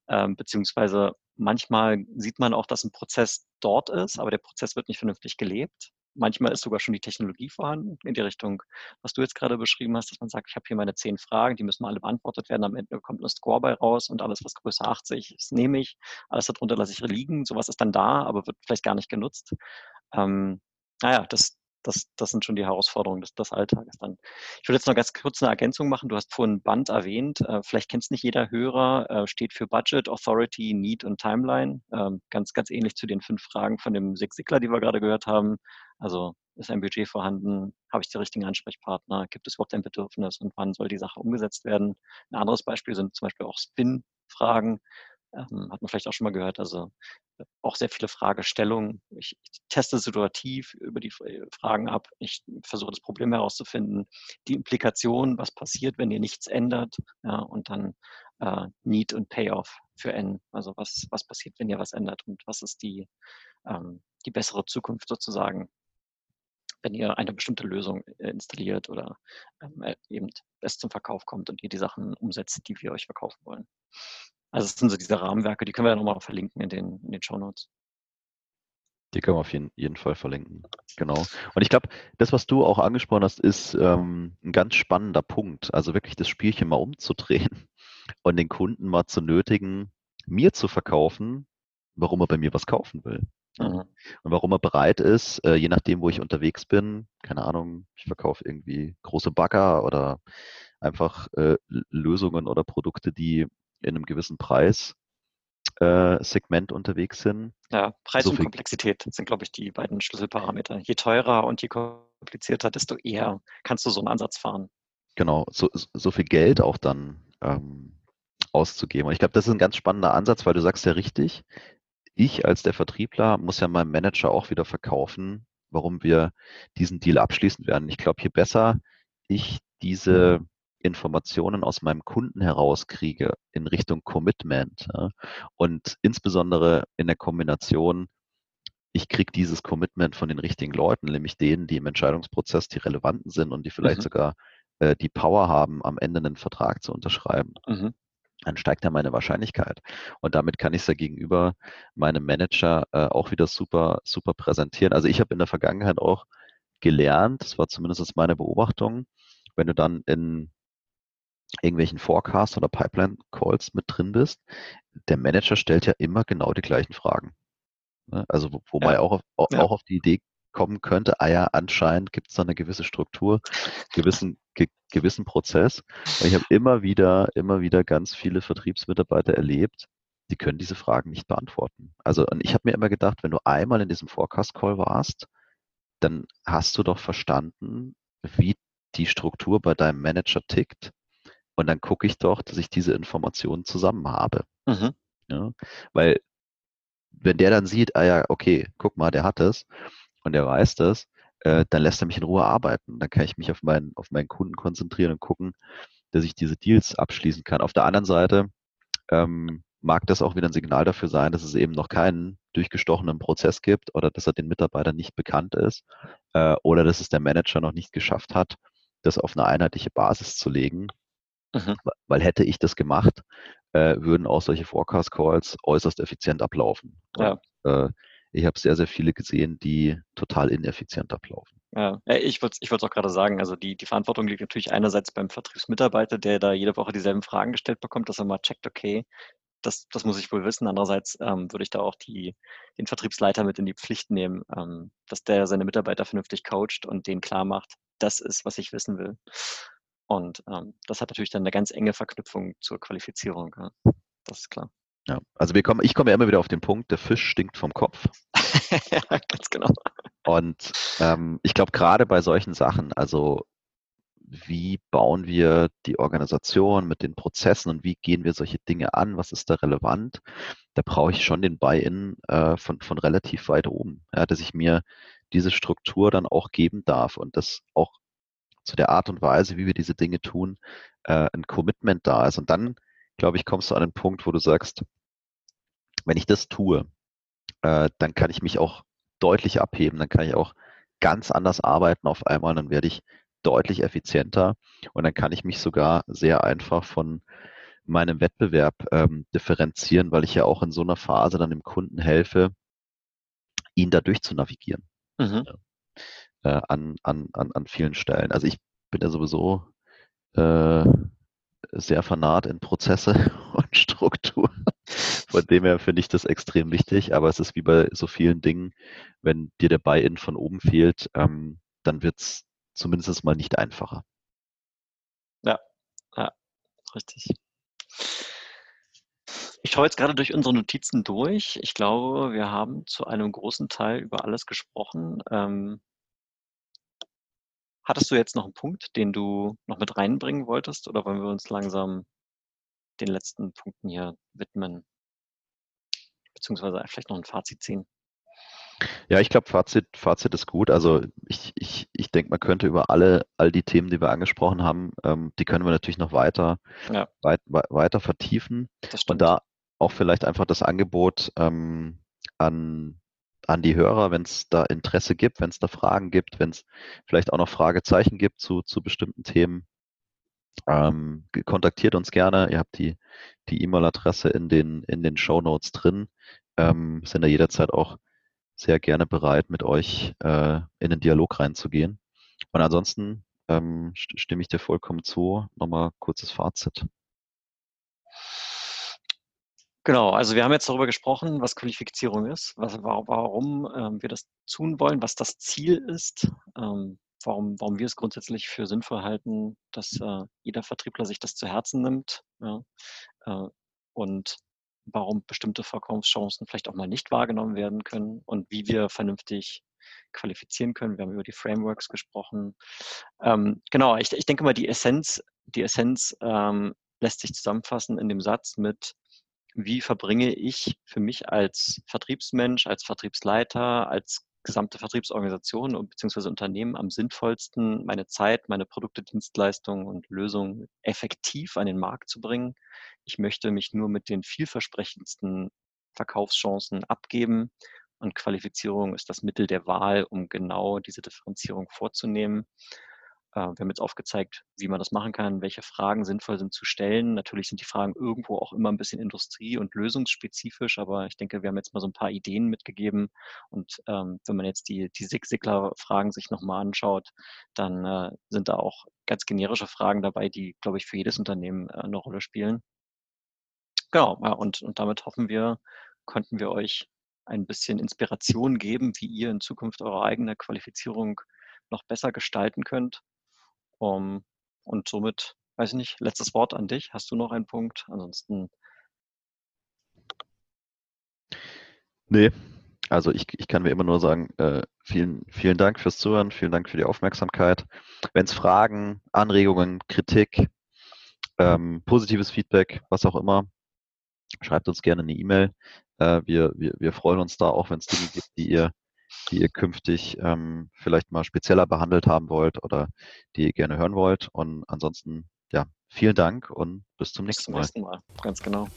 Ähm, beziehungsweise manchmal sieht man auch, dass ein Prozess dort ist, aber der Prozess wird nicht vernünftig gelebt. Manchmal ist sogar schon die Technologie vorhanden, in die Richtung, was du jetzt gerade beschrieben hast, dass man sagt, ich habe hier meine zehn Fragen, die müssen alle beantwortet werden, am Ende kommt ein Score bei raus und alles, was größer 80 ist, nehme ich, alles darunter lasse ich liegen. Sowas ist dann da, aber wird vielleicht gar nicht genutzt. Ähm, naja, das, das, das sind schon die Herausforderungen des, des Alltages dann. Ich würde jetzt noch ganz kurz eine Ergänzung machen. Du hast vorhin Band erwähnt. Äh, vielleicht kennt es nicht jeder Hörer. Äh, steht für Budget, Authority, Need und Timeline. Ähm, ganz, ganz ähnlich zu den fünf Fragen von dem Six Sigler, die wir gerade gehört haben. Also ist ein Budget vorhanden? Habe ich die richtigen Ansprechpartner? Gibt es überhaupt ein Bedürfnis? Und wann soll die Sache umgesetzt werden? Ein anderes Beispiel sind zum Beispiel auch Spin-Fragen. Ähm, hat man vielleicht auch schon mal gehört. Also auch sehr viele Fragestellungen. Ich, ich, teste situativ über die äh, Fragen ab. Ich versuche das Problem herauszufinden, die Implikation, was passiert, wenn ihr nichts ändert, ja, und dann äh, Need und Payoff für N. Also was, was passiert, wenn ihr was ändert und was ist die, ähm, die bessere Zukunft sozusagen, wenn ihr eine bestimmte Lösung äh, installiert oder ähm, äh, eben es zum Verkauf kommt und ihr die Sachen umsetzt, die wir euch verkaufen wollen. Also es sind so diese Rahmenwerke, die können wir ja nochmal verlinken in den, in den Show Notes. Die können wir auf jeden, jeden Fall verlinken. Genau. Und ich glaube, das, was du auch angesprochen hast, ist ähm, ein ganz spannender Punkt. Also wirklich das Spielchen mal umzudrehen [LAUGHS] und den Kunden mal zu nötigen, mir zu verkaufen, warum er bei mir was kaufen will. Mhm. Und warum er bereit ist, äh, je nachdem, wo ich unterwegs bin, keine Ahnung, ich verkaufe irgendwie große Bagger oder einfach äh, Lösungen oder Produkte, die in einem gewissen Preis äh, Segment unterwegs sind. Ja, Preis so und Komplexität sind, glaube ich, die beiden Schlüsselparameter. Je teurer und je komplizierter, desto eher kannst du so einen Ansatz fahren. Genau, so, so viel Geld auch dann ähm, auszugeben. Und ich glaube, das ist ein ganz spannender Ansatz, weil du sagst ja richtig, ich als der Vertriebler muss ja meinem Manager auch wieder verkaufen, warum wir diesen Deal abschließen werden. Ich glaube, je besser ich diese Informationen aus meinem Kunden herauskriege in Richtung Commitment ja, und insbesondere in der Kombination, ich kriege dieses Commitment von den richtigen Leuten, nämlich denen, die im Entscheidungsprozess die relevanten sind und die vielleicht mhm. sogar äh, die Power haben, am Ende einen Vertrag zu unterschreiben. Mhm dann steigt ja meine Wahrscheinlichkeit. Und damit kann ich es ja gegenüber meinem Manager äh, auch wieder super, super präsentieren. Also ich habe in der Vergangenheit auch gelernt, das war zumindest meine Beobachtung, wenn du dann in irgendwelchen Forecasts oder Pipeline-Calls mit drin bist, der Manager stellt ja immer genau die gleichen Fragen. Ne? Also wo, wo ja. man auch auf, auch ja. auf die Idee kommen könnte, ah ja, anscheinend gibt es da eine gewisse Struktur, gewissen, ge, gewissen Prozess. Und ich habe immer wieder, immer wieder ganz viele Vertriebsmitarbeiter erlebt, die können diese Fragen nicht beantworten. Also, und ich habe mir immer gedacht, wenn du einmal in diesem Forecast-Call warst, dann hast du doch verstanden, wie die Struktur bei deinem Manager tickt. Und dann gucke ich doch, dass ich diese Informationen zusammen habe. Mhm. Ja, weil wenn der dann sieht, ah ja, okay, guck mal, der hat es, und er weiß das, äh, dann lässt er mich in Ruhe arbeiten. Dann kann ich mich auf meinen, auf meinen Kunden konzentrieren und gucken, dass ich diese Deals abschließen kann. Auf der anderen Seite ähm, mag das auch wieder ein Signal dafür sein, dass es eben noch keinen durchgestochenen Prozess gibt oder dass er den Mitarbeitern nicht bekannt ist äh, oder dass es der Manager noch nicht geschafft hat, das auf eine einheitliche Basis zu legen. Mhm. Weil hätte ich das gemacht, äh, würden auch solche Forecast-Calls äußerst effizient ablaufen. Ja. Und, äh, ich habe sehr, sehr viele gesehen, die total ineffizient ablaufen. Ja, ich wollte ich auch gerade sagen, also die, die Verantwortung liegt natürlich einerseits beim Vertriebsmitarbeiter, der da jede Woche dieselben Fragen gestellt bekommt, dass er mal checkt, okay, das, das muss ich wohl wissen. Andererseits ähm, würde ich da auch die, den Vertriebsleiter mit in die Pflicht nehmen, ähm, dass der seine Mitarbeiter vernünftig coacht und denen klar macht, das ist, was ich wissen will. Und ähm, das hat natürlich dann eine ganz enge Verknüpfung zur Qualifizierung. Ja. Das ist klar. Ja, also wir kommen, ich komme ja immer wieder auf den Punkt, der Fisch stinkt vom Kopf. [LAUGHS] ja, ganz genau. Und ähm, ich glaube, gerade bei solchen Sachen, also wie bauen wir die Organisation mit den Prozessen und wie gehen wir solche Dinge an, was ist da relevant, da brauche ich schon den Buy-in äh, von, von relativ weit oben, ja, dass ich mir diese Struktur dann auch geben darf und das auch zu der Art und Weise, wie wir diese Dinge tun, äh, ein Commitment da ist. Und dann, glaube ich, kommst du an den Punkt, wo du sagst, wenn ich das tue, äh, dann kann ich mich auch deutlich abheben, dann kann ich auch ganz anders arbeiten auf einmal, dann werde ich deutlich effizienter und dann kann ich mich sogar sehr einfach von meinem Wettbewerb ähm, differenzieren, weil ich ja auch in so einer Phase dann dem Kunden helfe, ihn dadurch zu navigieren. Mhm. Äh, an, an, an, an vielen Stellen. Also ich bin ja sowieso äh, sehr fanat in Prozesse [LAUGHS] und Struktur. Von dem her finde ich das extrem wichtig, aber es ist wie bei so vielen Dingen, wenn dir der Buy-in von oben fehlt, ähm, dann wird es zumindest mal nicht einfacher. Ja, ja, richtig. Ich schaue jetzt gerade durch unsere Notizen durch. Ich glaube, wir haben zu einem großen Teil über alles gesprochen. Ähm, hattest du jetzt noch einen Punkt, den du noch mit reinbringen wolltest, oder wollen wir uns langsam den letzten Punkten hier widmen? beziehungsweise vielleicht noch ein Fazit ziehen? Ja, ich glaube, Fazit, Fazit ist gut. Also ich, ich, ich denke, man könnte über alle, all die Themen, die wir angesprochen haben, ähm, die können wir natürlich noch weiter, ja. weit, weiter vertiefen. Und da auch vielleicht einfach das Angebot ähm, an, an die Hörer, wenn es da Interesse gibt, wenn es da Fragen gibt, wenn es vielleicht auch noch Fragezeichen gibt zu, zu bestimmten Themen, ähm, kontaktiert uns gerne. Ihr habt die die E-Mail-Adresse in den in den Show Notes drin. Ähm, sind da jederzeit auch sehr gerne bereit, mit euch äh, in den Dialog reinzugehen. Und ansonsten ähm, stimme ich dir vollkommen zu. Nochmal kurzes Fazit. Genau, also wir haben jetzt darüber gesprochen, was Qualifizierung ist, was, warum ähm, wir das tun wollen, was das Ziel ist, ähm, warum, warum wir es grundsätzlich für sinnvoll halten, dass äh, jeder Vertriebler sich das zu Herzen nimmt ja, äh, und warum bestimmte Verkaufschancen vielleicht auch mal nicht wahrgenommen werden können und wie wir vernünftig qualifizieren können. Wir haben über die Frameworks gesprochen. Ähm, genau, ich, ich denke mal, die Essenz, die Essenz ähm, lässt sich zusammenfassen in dem Satz mit, wie verbringe ich für mich als Vertriebsmensch, als Vertriebsleiter, als gesamte Vertriebsorganisation und beziehungsweise Unternehmen am sinnvollsten meine Zeit, meine Produkte, Dienstleistungen und Lösungen effektiv an den Markt zu bringen. Ich möchte mich nur mit den vielversprechendsten Verkaufschancen abgeben und Qualifizierung ist das Mittel der Wahl, um genau diese Differenzierung vorzunehmen. Äh, wir haben jetzt aufgezeigt, wie man das machen kann, welche Fragen sinnvoll sind zu stellen. Natürlich sind die Fragen irgendwo auch immer ein bisschen industrie- und lösungsspezifisch, aber ich denke, wir haben jetzt mal so ein paar Ideen mitgegeben. Und ähm, wenn man jetzt die, die Sig-Sigler-Fragen sich nochmal anschaut, dann äh, sind da auch ganz generische Fragen dabei, die, glaube ich, für jedes Unternehmen äh, eine Rolle spielen. Genau, ja, und, und damit hoffen wir, konnten wir euch ein bisschen Inspiration geben, wie ihr in Zukunft eure eigene Qualifizierung noch besser gestalten könnt. Um, und somit, weiß ich nicht, letztes Wort an dich. Hast du noch einen Punkt? Ansonsten. Nee, also ich, ich kann mir immer nur sagen, äh, vielen, vielen Dank fürs Zuhören, vielen Dank für die Aufmerksamkeit. Wenn es Fragen, Anregungen, Kritik, ähm, positives Feedback, was auch immer, schreibt uns gerne eine E-Mail. Äh, wir, wir, wir freuen uns da auch, wenn es Dinge gibt, die ihr, die ihr künftig ähm, vielleicht mal spezieller behandelt haben wollt oder die ihr gerne hören wollt. Und ansonsten, ja, vielen Dank und bis zum nächsten Mal. Bis zum nächsten Mal, ganz genau.